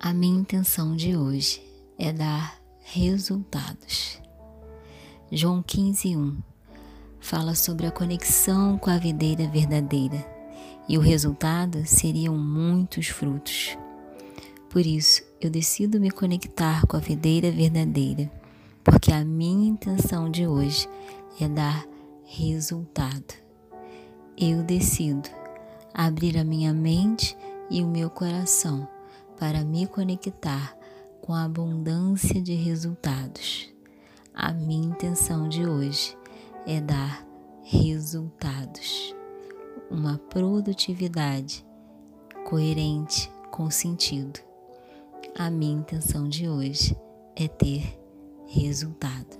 A minha intenção de hoje é dar resultados. João 15:1 fala sobre a conexão com a videira verdadeira e o resultado seriam muitos frutos. Por isso, eu decido me conectar com a videira verdadeira, porque a minha intenção de hoje é dar resultado. Eu decido abrir a minha mente e o meu coração para me conectar com a abundância de resultados. A minha intenção de hoje é dar resultados, uma produtividade coerente com sentido. A minha intenção de hoje é ter resultado.